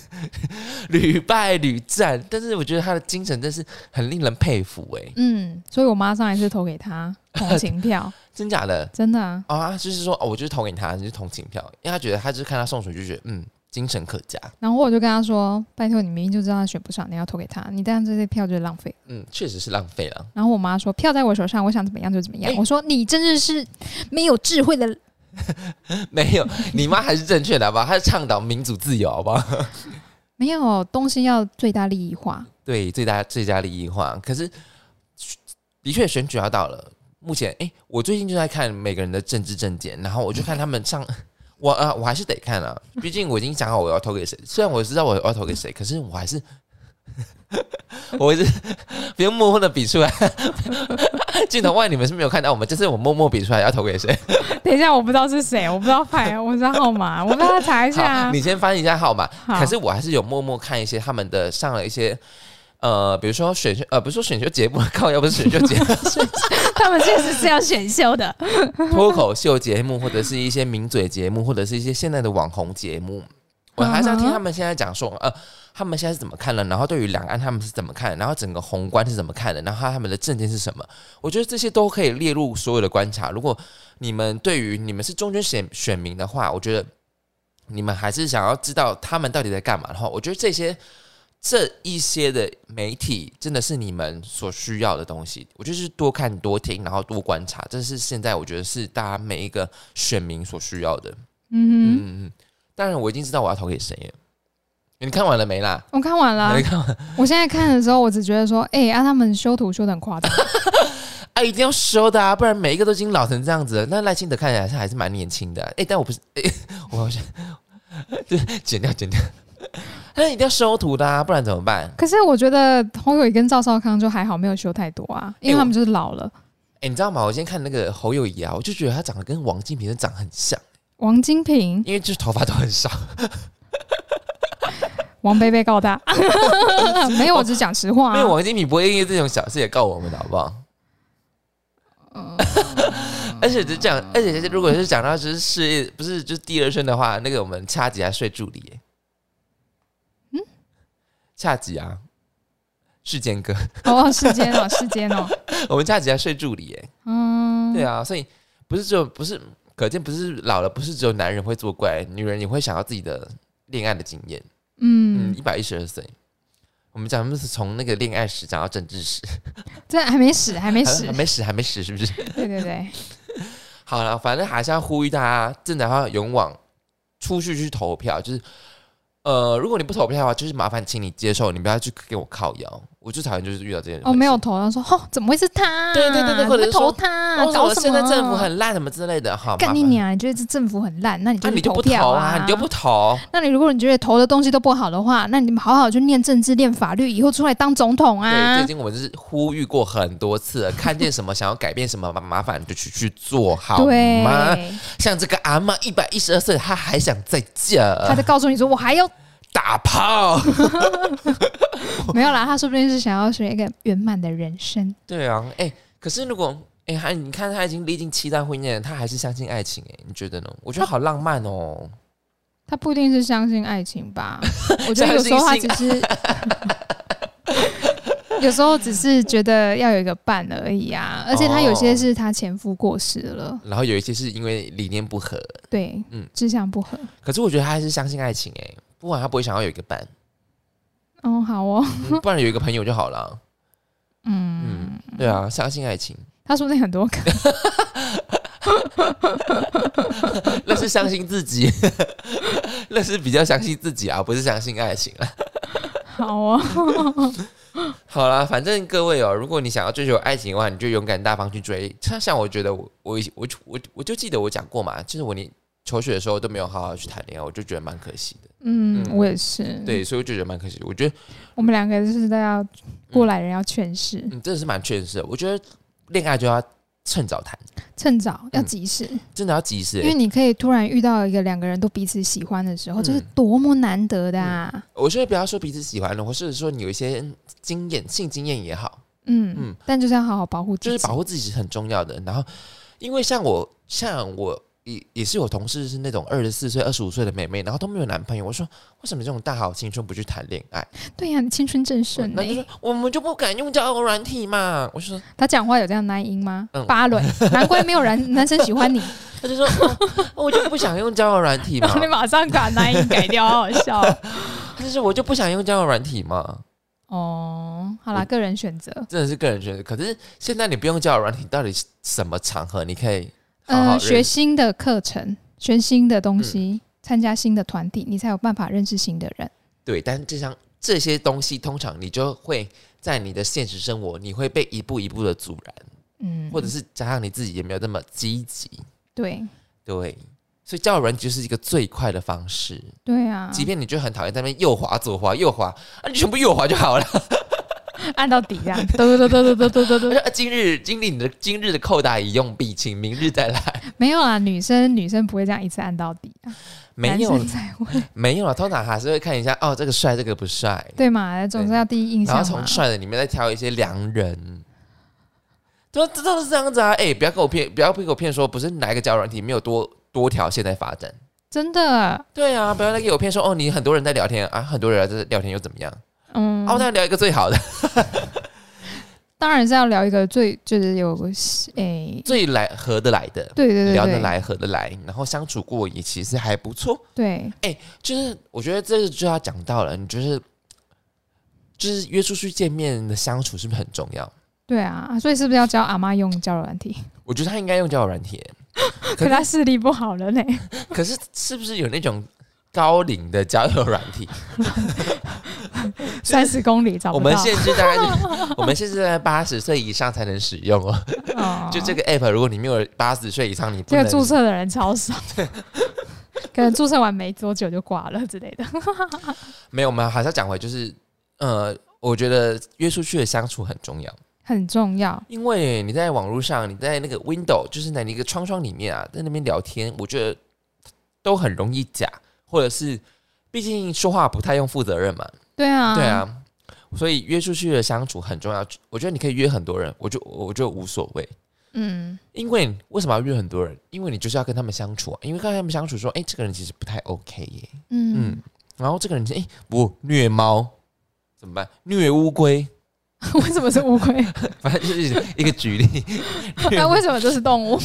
(laughs) 屡败屡战，但是我觉得他的精神真是很令人佩服哎。嗯，所以我妈上一次投给他 (laughs) 同情票，真假的？真的啊！啊，就是说，哦，我就是投给他，就是同情票，因为他觉得他就是看他送水就觉得嗯，精神可嘉。然后我就跟他说：“拜托，你明明就知道他选不上，你要投给他，你这样这些票就是浪费。”嗯，确实是浪费了。然后我妈说：“票在我手上，我想怎么样就怎么样。”我说：“你真的是没有智慧的。” (laughs) 没有，你妈还是正确的，好不好？她是倡导民主自由，好不好？(laughs) 没有东西要最大利益化，对，最大最佳利益化。可是，的确选举要到了。目前，哎，我最近就在看每个人的政治证件，然后我就看他们上，(laughs) 我啊，我还是得看啊，毕竟我已经想好我要投给谁。虽然我知道我要投给谁，可是我还是。(laughs) 我是不用默默的比出来，(laughs) 镜头外你们是没有看到我们，就是我默默比出来要投给谁。(laughs) 等一下，我不知道是谁，我不知道牌，我知道号码，我帮他查一下。你先翻一下号码。可是我还是有默默看一些他们的上了一些，呃，比如说选秀，呃，不是说选秀节目，靠，要不是选秀节目，他们确实是要选秀的脱口秀节目，或者是一些名嘴节目，或者是一些现在的网红节目。我还是要听他们现在讲说，呃，他们现在是怎么看的，然后对于两岸他们是怎么看，然后整个宏观是怎么看的，然后他们的政见是什么？我觉得这些都可以列入所有的观察。如果你们对于你们是中间选选民的话，我觉得你们还是想要知道他们到底在干嘛的话，我觉得这些这一些的媒体真的是你们所需要的东西。我就是多看多听，然后多观察，这是现在我觉得是大家每一个选民所需要的。嗯嗯嗯。当然，我已经知道我要投给谁了。你看完了没啦？我看完了。没看完。我现在看的时候，我只觉得说，哎，啊，他们修图修的很夸张。(laughs) 啊，一定要修的啊，不然每一个都已经老成这样子了。那赖清德看起来是还是蛮年轻的。哎，但我不是，哎，我好像就剪掉剪掉。(laughs) 那一定要修图的啊，不然怎么办？可是我觉得侯友谊跟赵少康就还好，没有修太多啊，因为他们就是老了。哎，你知道吗？我今天看那个侯友谊啊，我就觉得他长得跟王金平长很像。王金平，因为就是头发都很少。(laughs) 王贝贝告他，(laughs) 没有，我只讲实话。因为王金平不会因为这种小事也告我们的，好不好？(laughs) 而且就这样，而且如果是讲到就是事业，不是就是第二春的话，那个我们恰吉还睡助理。嗯，恰吉啊，世间哥。哦，世间哦，世间哦。我们恰吉还睡助理耶。嗯，对啊，所以不是就不是。可见不是老了，不是只有男人会作怪，女人也会想要自己的恋爱的经验。嗯，一百一十二岁，我们讲的是从那个恋爱史讲到政治史，这还没死，还没死，(laughs) 还没死，还没死，是不是？对对对。(laughs) 好了，反正还是要呼吁大家，真的要勇往出去去投票，就是。呃，如果你不投票的话，就是麻烦请你接受，你不要去给我靠腰。我最讨厌就是遇到这些人。哦，没有投，他说哦，怎么会是他？对对对对，或者投他，搞什么？现在政府很烂，什么之类的，好。干你娘！你觉得这政府很烂，那你就你就不投啊？你就不投？那你如果你觉得投的东西都不好的话，那你们好好去念政治、念法律，以后出来当总统啊！对，最近我们是呼吁过很多次，看见什么想要改变什么麻烦就去去做好吗？像这个阿妈一百一十二岁，她还想再嫁，她在告诉你说我还要。打炮 (laughs) 没有啦，他说不定是想要选一个圆满的人生。对啊，哎，可是如果哎，还你看他已经历经七段婚姻，他还是相信爱情，哎，你觉得呢？我觉得好浪漫哦。他不一定是相信爱情吧？(laughs) 我觉得有时候他只是，(laughs) 有时候只是觉得要有一个伴而已啊。而且他有些是他前夫过世了，然后有一些是因为理念不合，对，嗯，志向不合。可是我觉得他还是相信爱情，哎。不管他不会想要有一个伴，哦，好哦，(laughs) 不然有一个朋友就好了。嗯嗯，对啊，相信爱情。他说那很多个，(laughs) 那是相信自己，(laughs) 那是比较相信自己啊，不是相信爱情啊。好啊，好了，反正各位哦，如果你想要追求爱情的话，你就勇敢大方去追。像像我觉得我我我我我就记得我讲过嘛，就是我连。求学的时候都没有好好去谈恋爱，我就觉得蛮可惜的。嗯，我也是。对，所以我就觉得蛮可惜。我觉得我们两个就是都要过来人要劝世。嗯，真的是蛮劝世。我觉得恋爱就要趁早谈，趁早要及时，真的要及时。因为你可以突然遇到一个两个人都彼此喜欢的时候，这是多么难得的啊！我觉得不要说彼此喜欢了，或是说你有一些经验，性经验也好。嗯嗯，但就是要好好保护，就是保护自己是很重要的。然后，因为像我，像我。也也是有同事是那种二十四岁、二十五岁的妹妹，然后都没有男朋友。我说为什么这种大好青春不去谈恋爱？对呀，青春正盛。那就说我们就不敢用交友软体嘛。我说他讲话有这样男音吗？八轮，(laughs) 难怪没有人男生喜欢你。他就说 (laughs) 我就不想用交友软体嘛。(laughs) 你马上把男音改掉，好好笑。但是我就不想用交友软体嘛。哦，好啦，个人选择，真的是个人选择。可是现在你不用交友软体，到底什么场合你可以？呃，学新的课程，学新的东西，参加新的团体，你才有办法认识新的人。对，但是这项这些东西，通常你就会在你的现实生活，你会被一步一步的阻拦，嗯，或者是加上你自己也没有那么积极。对对，所以交友软就是一个最快的方式。对啊，即便你就很讨厌在那边右滑左滑右滑，啊，你全部右滑就好了。(laughs) 按到底这样，嘟嘟嘟嘟嘟嘟嘟嘟。今日经历你的今日的扣打已用毕，请明日再来。(laughs) 没有啊，女生女生不会这样一次按到底啊。没有才会 (laughs) 没有啊，通常还是会看一下哦，这个帅，这个不帅，对嘛？总是要第一印象然后从帅的里面再挑一些良人。都这都是这样子啊！哎，不要跟我骗，不要被我骗说不是哪一个交友软体没有多多条线在发展。真的？对啊，不要再给我骗说哦，你很多人在聊天啊，很多人在聊天又怎么样？嗯，哦，那聊一个最好的，(laughs) 当然是要聊一个最就是有诶最来合得来的，对对对，聊得来合得来，然后相处过也其实还不错。对，哎，就是我觉得这个就要讲到了，你就是就是约出去见面的相处是不是很重要？对啊，所以是不是要教阿妈用交友软体？(laughs) 我觉得他应该用交友软体，(laughs) 可他视力不好了呢。可是是不是有那种？高龄的交友软体，(laughs) 三十公里找不到。我们限制大概，(laughs) 我们限制在八十岁以上才能使用哦。就这个 app，如果你没有八十岁以上，你这个注册的人超少，(laughs) 可能注册完没多久就挂了之类的。没有，我们还是要讲回，就是呃，我觉得约出去的相处很重要，很重要。因为你在网络上，你在那个 window，就是在那个窗窗里面啊，在那边聊天，我觉得都很容易假。或者是，毕竟说话不太用负责任嘛。对啊，对啊，所以约出去的相处很重要。我觉得你可以约很多人，我就我就无所谓。嗯，因为为什么要约很多人？因为你就是要跟他们相处啊。因为跟他们相处，说，哎，这个人其实不太 OK 耶。嗯嗯，然后这个人，哎，不虐猫怎么办？虐乌龟？(laughs) 为什么是乌龟？(laughs) 反正就是一个举例。(laughs) 那为什么就是动物？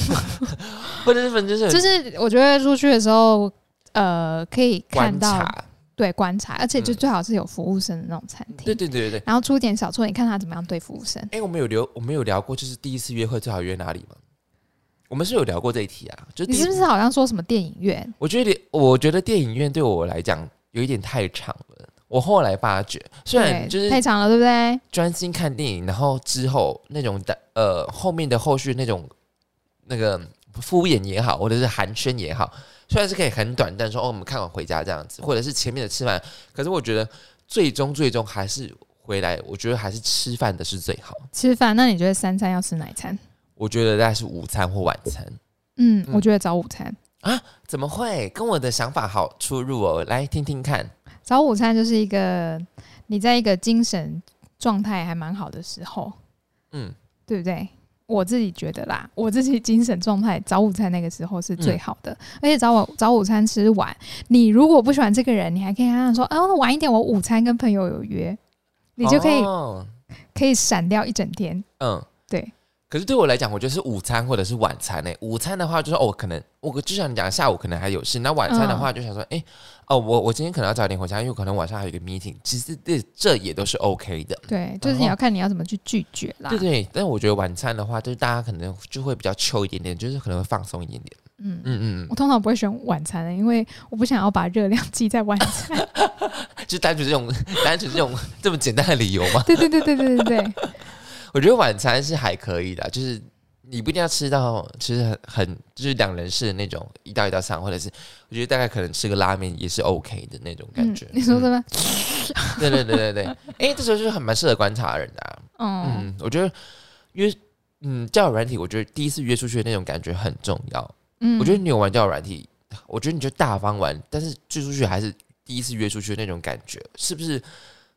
或者是反正就是，就是我觉得出去的时候。呃，可以看到，对，观察，而且就最好是有服务生的那种餐厅。对对对对然后出点小错，你看他怎么样对服务生。哎，我们有聊，我们有聊过，就是第一次约会最好约哪里吗？我们是有聊过这一题啊。就你是不是好像说什么电影院？我觉得，我觉得电影院对我来讲有一点太长了。我后来发觉，虽然就是太长了，对不对？专心看电影，然后之后那种的呃后面的后续那种那个敷衍也好，或者是寒暄也好。虽然是可以很短暂说哦，我们看完回家这样子，或者是前面的吃饭，可是我觉得最终最终还是回来，我觉得还是吃饭的是最好。吃饭？那你觉得三餐要吃哪餐？我觉得大概是午餐或晚餐。嗯，我觉得早午餐啊？怎么会？跟我的想法好出入哦。来听听看，早午餐就是一个你在一个精神状态还蛮好的时候，嗯，对不对？我自己觉得啦，我自己精神状态早午餐那个时候是最好的，而且早午早午餐吃完，你如果不喜欢这个人，你还可以跟他说：“啊，晚一点，我午餐跟朋友有约。”你就可以可以闪掉一整天。嗯，对。可是对我来讲，我觉得是午餐或者是晚餐呢。午餐的话，就是哦，可能我就像你讲，下午可能还有事。那晚餐的话，就想说，哎，哦，我我今天可能要早点回家，因为可能晚上还有一个 meeting。其实这这也都是 OK 的。对，就是你要看你要怎么去拒绝啦。对对，但我觉得晚餐的话，就是大家可能就会比较 chill 一点点，就是可能会放松一点点。嗯嗯嗯。我通常不会选晚餐的，因为我不想要把热量记在晚餐。(laughs) 就单纯这种 (laughs) 单纯这种这么简单的理由吗？对对对对对对对。我觉得晚餐是还可以的，就是你不一定要吃到，其实很很就是两人式的那种一道一道上，或者是我觉得大概可能吃个拉面也是 OK 的那种感觉。你说什么？对对对对对，哎，这时候就是很蛮适合观察人的。(laughs) 嗯，我觉得约嗯交友软体，我觉得第一次约出去的那种感觉很重要。嗯，我觉得你有玩交友软体，我觉得你就大方玩，但是约出去还是第一次约出去的那种感觉，是不是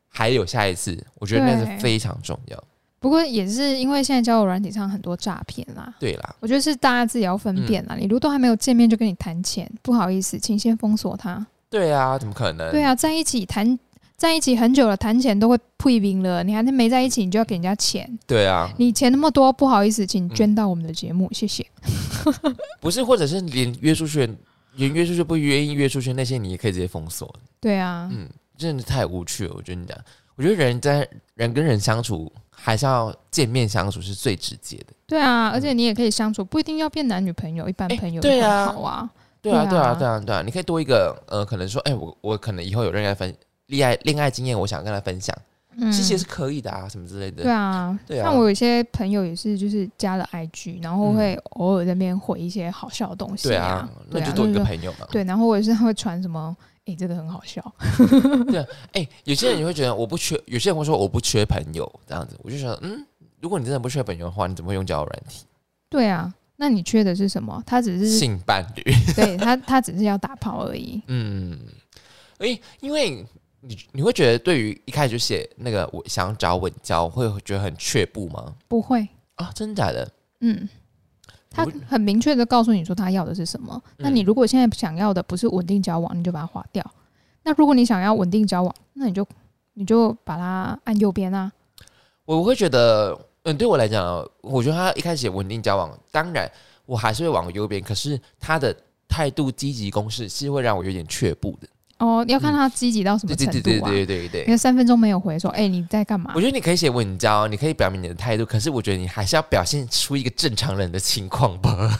还有下一次？我觉得那是非常重要。不过也是因为现在交友软体上很多诈骗啦。对啦，我觉得是大家自己要分辨啦。你如果都还没有见面就跟你谈钱，不好意思，请先封锁他。对啊，怎么可能？对啊，在一起谈。在一起很久了，谈钱都会退兵了，你还没在一起，你就要给人家钱？对啊，你钱那么多，不好意思，请捐到我们的节目，谢谢。(laughs) 不是，或者是连约出去，连约出去不愿意约出去那些，你也可以直接封锁。对啊，嗯，真的太无趣了。我觉得你讲，我觉得人在人跟人相处，还是要见面相处是最直接的。对啊，而且你也可以相处，不一定要变男女朋友，一般朋友也好啊。对啊，对啊，对啊，对啊，你可以多一个呃，可能说，哎，我我可能以后有恋爱分。恋爱恋爱经验，我想跟他分享，其实也是可以的啊，什么之类的。对啊，对啊。像我有一些朋友也是，就是加了 IG，然后会偶尔在那边回一些好笑的东西。对啊，那就多一个朋友嘛。对，然后我也是会传什么，哎，真的很好笑。(laughs) 对，哎，有些人你会觉得我不缺，有些人会说我不缺朋友这样子，我就想，嗯，如果你真的不缺朋友的话，你怎么会用交友软体？对啊，那你缺的是什么？他只是性伴侣。对他，他只是要打炮而已。嗯，哎，因为。你你会觉得对于一开始就写那个我想找稳交，会觉得很却步吗？不会啊，真的假的？嗯，他很明确的告诉你说他要的是什么。那你如果现在想要的不是稳定交往，你就把它划掉。那如果你想要稳定交往，那你就你就把它按右边啊。我会觉得，嗯，对我来讲，我觉得他一开始写稳定交往，当然我还是会往右边。可是他的态度积极攻势是会让我有点却步的。哦，要看他积极到什么程度啊？对对对对对对。因为三分钟没有回，说：“哎，你在干嘛？”我觉得你可以写稳交，你可以表明你的态度，可是我觉得你还是要表现出一个正常人的情况吧。(laughs)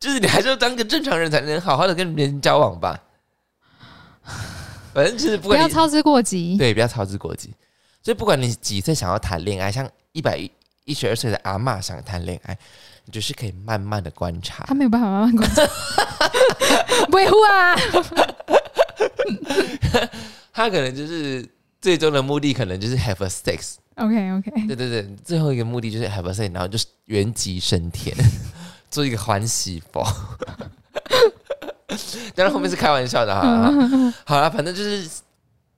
就是你还是要当个正常人才能好好的跟别人交往吧。反正就是不要操之过急。对，不要操之过急。所以不管你几岁想要谈恋爱，像一百一十二岁的阿妈想谈恋爱。你就是可以慢慢的观察，他没有办法慢慢观察，维护啊，(laughs) 他可能就是最终的目的，可能就是 have a sex。OK OK，对对对，最后一个目的就是 have a sex，然后就是原籍升天，(laughs) 做一个欢喜佛。(laughs) 当然后面是开玩笑的哈，好了，反正就是。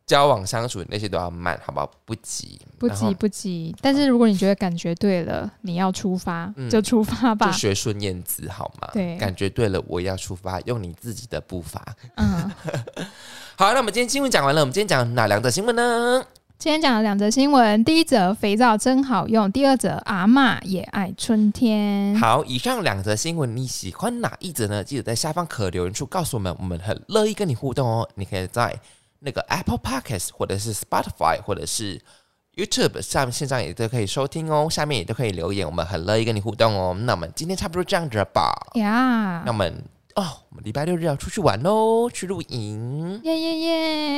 交往相处那些都要慢，好不好？不急，不急，不急。但是如果你觉得感觉对了，你要出发就出发吧。就学孙燕姿好吗？对，感觉对了，我要出发，用你自己的步伐。嗯，(laughs) 好，那我们今天新闻讲完了，我们今天讲哪两则新闻呢？今天讲了两则新闻，第一则肥皂真好用，第二则阿妈也爱春天。好，以上两则新闻你喜欢哪一则呢？记得在下方可留言处告诉我们，我们很乐意跟你互动哦。你可以在。那个 Apple Podcast 或者是 Spotify 或者是 YouTube 上线上也都可以收听哦，下面也都可以留言，我们很乐意跟你互动哦。那我们今天差不多这样子了吧。呀，那我们哦，我们礼拜六日要出去玩喽，去露营。耶耶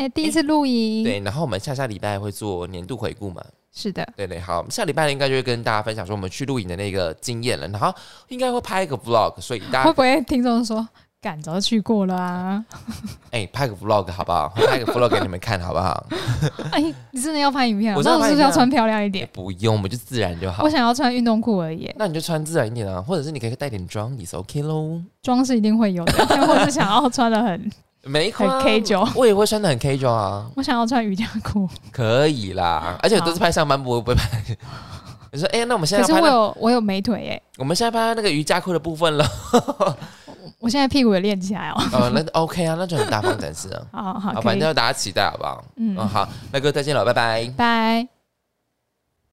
耶！第一次露营。对，然后我们下下礼拜会做年度回顾嘛？是的。对对，好，下礼拜应该就会跟大家分享说我们去露营的那个经验了，然后应该会拍一个 Vlog，所以大家会不会听众说？赶着去过了啊！(laughs) 哎，拍个 vlog 好不好？拍个 vlog 给你们看好不好？(laughs) 哎，你真的要拍影片？我是不是要穿漂亮一点？不用，我们就自然就好。我想要穿运动裤而已。那你就穿自然一点啊，或者是你可以带点妆也是 OK 喽。妆是一定会有的，或是想要穿的很 (laughs) 没很 K 九，我也会穿的很 K 九啊。我想要穿瑜伽裤，可以啦。而且都是拍上班不会拍。你说，哎，那我们现在可是我有我有美腿哎。我们现在拍那个瑜伽裤的部分了。我现在屁股也练起来哦。哦，那 OK 啊，那就很大方展示啊。(laughs) 好好，反正大家期待好不好？嗯，好，那哥再见了，拜拜，拜。